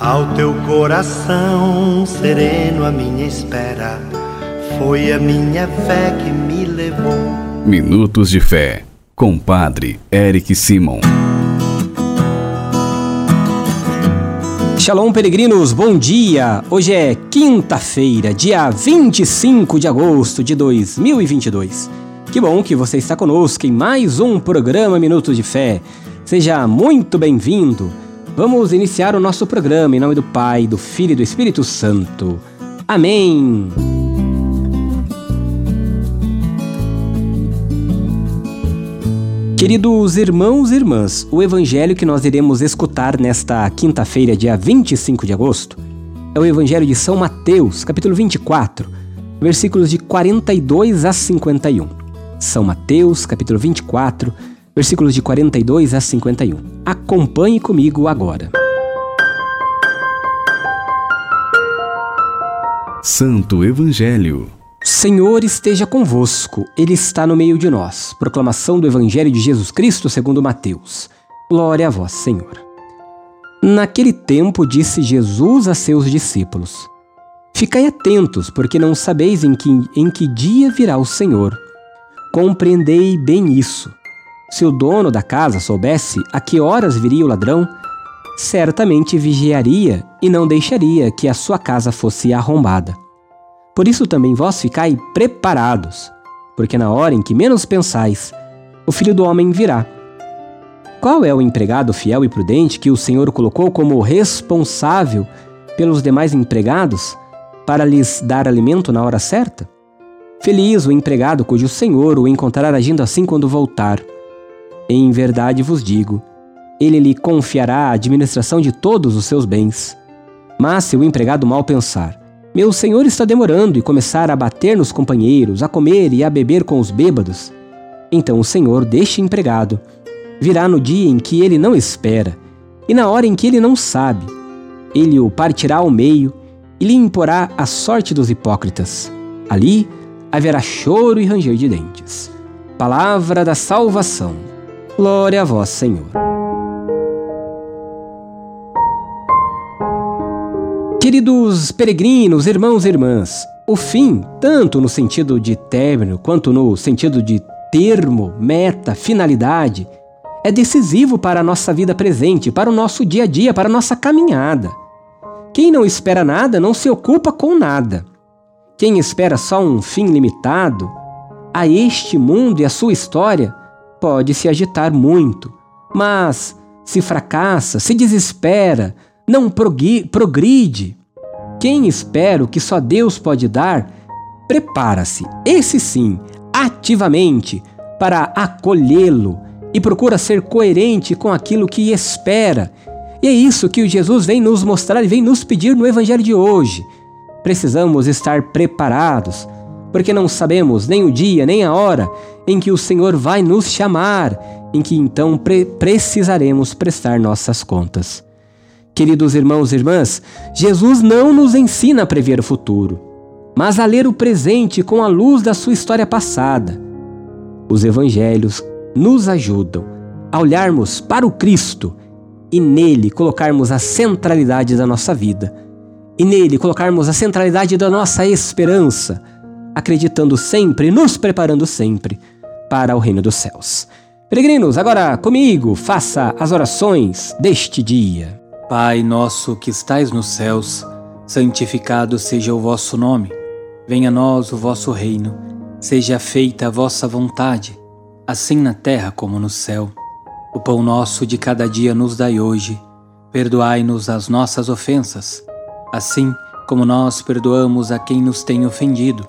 Ao teu coração sereno, a minha espera foi a minha fé que me levou. Minutos de Fé, com Padre Eric Simon. Shalom, peregrinos, bom dia! Hoje é quinta-feira, dia 25 de agosto de 2022. Que bom que você está conosco em mais um programa Minutos de Fé. Seja muito bem-vindo. Vamos iniciar o nosso programa em nome do Pai, do Filho e do Espírito Santo. Amém. Queridos irmãos e irmãs, o evangelho que nós iremos escutar nesta quinta-feira, dia 25 de agosto, é o evangelho de São Mateus, capítulo 24, versículos de 42 a 51. São Mateus, capítulo 24, versículos de 42 a 51. Acompanhe comigo agora. Santo Evangelho. Senhor esteja convosco, Ele está no meio de nós. Proclamação do Evangelho de Jesus Cristo segundo Mateus. Glória a vós, Senhor. Naquele tempo disse Jesus a seus discípulos: Ficai atentos, porque não sabeis em que, em que dia virá o Senhor. Compreendei bem isso. Se o dono da casa soubesse a que horas viria o ladrão, certamente vigiaria e não deixaria que a sua casa fosse arrombada. Por isso também vós ficai preparados, porque na hora em que menos pensais, o filho do homem virá. Qual é o empregado fiel e prudente que o Senhor colocou como responsável pelos demais empregados para lhes dar alimento na hora certa? Feliz o empregado cujo Senhor o encontrar agindo assim quando voltar. Em verdade vos digo, ele lhe confiará a administração de todos os seus bens. Mas se o empregado mal pensar, meu senhor está demorando e começar a bater nos companheiros, a comer e a beber com os bêbados, então o senhor deste empregado virá no dia em que ele não espera e na hora em que ele não sabe. Ele o partirá ao meio e lhe imporá a sorte dos hipócritas. Ali haverá choro e ranger de dentes. Palavra da salvação. Glória a vós, Senhor. Queridos peregrinos, irmãos e irmãs, o fim, tanto no sentido de término quanto no sentido de termo, meta, finalidade, é decisivo para a nossa vida presente, para o nosso dia a dia, para a nossa caminhada. Quem não espera nada não se ocupa com nada. Quem espera só um fim limitado a este mundo e a sua história pode se agitar muito, mas se fracassa, se desespera, não progride. Quem espera o que só Deus pode dar, prepara-se, esse sim, ativamente, para acolhê-lo e procura ser coerente com aquilo que espera. E é isso que o Jesus vem nos mostrar e vem nos pedir no Evangelho de hoje. Precisamos estar preparados porque não sabemos nem o dia nem a hora em que o Senhor vai nos chamar, em que então pre precisaremos prestar nossas contas. Queridos irmãos e irmãs, Jesus não nos ensina a prever o futuro, mas a ler o presente com a luz da sua história passada. Os evangelhos nos ajudam a olharmos para o Cristo e nele colocarmos a centralidade da nossa vida, e nele colocarmos a centralidade da nossa esperança acreditando sempre, nos preparando sempre para o reino dos céus. Peregrinos, agora comigo, faça as orações deste dia. Pai nosso que estais nos céus, santificado seja o vosso nome. Venha a nós o vosso reino. Seja feita a vossa vontade, assim na terra como no céu. O pão nosso de cada dia nos dai hoje. Perdoai-nos as nossas ofensas, assim como nós perdoamos a quem nos tem ofendido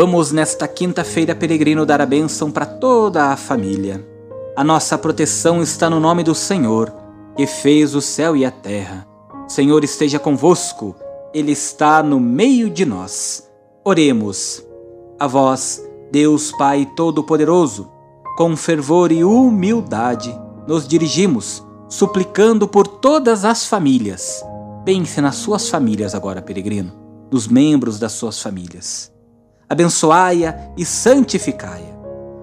Vamos nesta quinta-feira, peregrino, dar a bênção para toda a família. A nossa proteção está no nome do Senhor, que fez o céu e a terra. Senhor esteja convosco, Ele está no meio de nós. Oremos. A vós, Deus Pai Todo-Poderoso, com fervor e humildade, nos dirigimos, suplicando por todas as famílias. Pense nas suas famílias agora, peregrino, nos membros das suas famílias. Abençoai-a e santificai-a.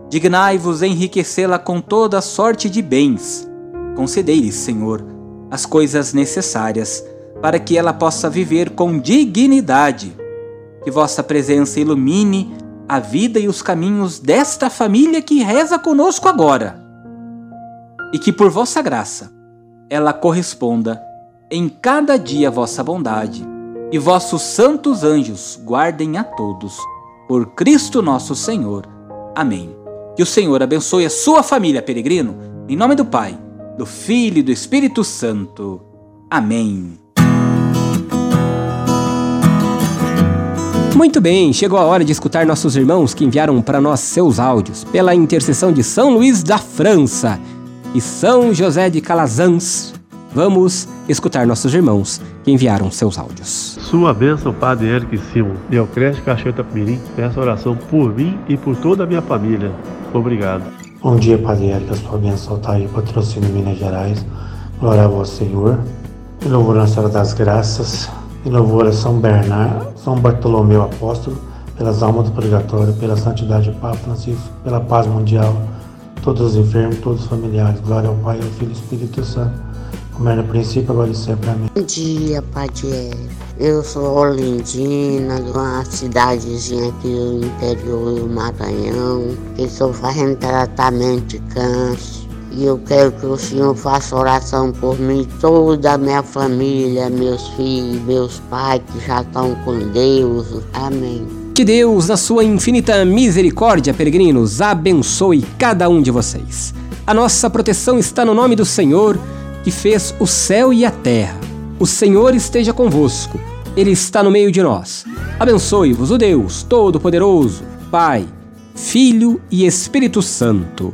Dignai-vos enriquecê-la com toda sorte de bens. Concedei-lhe, Senhor, as coisas necessárias para que ela possa viver com dignidade. Que vossa presença ilumine a vida e os caminhos desta família que reza conosco agora. E que por vossa graça ela corresponda em cada dia vossa bondade, e vossos santos anjos guardem a todos. Por Cristo nosso Senhor. Amém. Que o Senhor abençoe a sua família, peregrino, em nome do Pai, do Filho e do Espírito Santo. Amém. Muito bem, chegou a hora de escutar nossos irmãos que enviaram para nós seus áudios pela intercessão de São Luís da França e São José de Calazans. Vamos escutar nossos irmãos que enviaram seus áudios. Sua bênção, Padre Eric Simon, Neocreste Cachoeira Mirim, peço oração por mim e por toda a minha família. Obrigado. Bom dia, Padre Eric, a sua bênção está aí, patrocínio Minas Gerais. Glória a vosso Senhor. Em louvor a Senhora das Graças, em louvor a São Bernardo, São Bartolomeu Apóstolo, pelas almas do purgatório, pela santidade do Papa Francisco, pela paz mundial, todos os enfermos, todos os familiares. Glória ao Pai, ao Filho e ao Espírito Santo, como era no princípio, agora e sempre. Amém. Bom dia, Padre. Eu sou Olindina, de uma cidadezinha aqui do interior do Maranhão. Estou fazendo tratamento de câncer. E eu quero que o Senhor faça oração por mim, toda a minha família, meus filhos, meus pais que já estão com Deus. Amém. Que Deus, na sua infinita misericórdia, peregrinos, abençoe cada um de vocês. A nossa proteção está no nome do Senhor, que fez o céu e a terra. O Senhor esteja convosco, Ele está no meio de nós. Abençoe-vos o Deus Todo-Poderoso, Pai, Filho e Espírito Santo.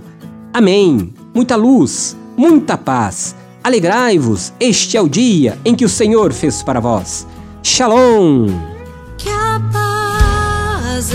Amém. Muita luz, muita paz. Alegrai-vos, este é o dia em que o Senhor fez para vós. Shalom! Que a paz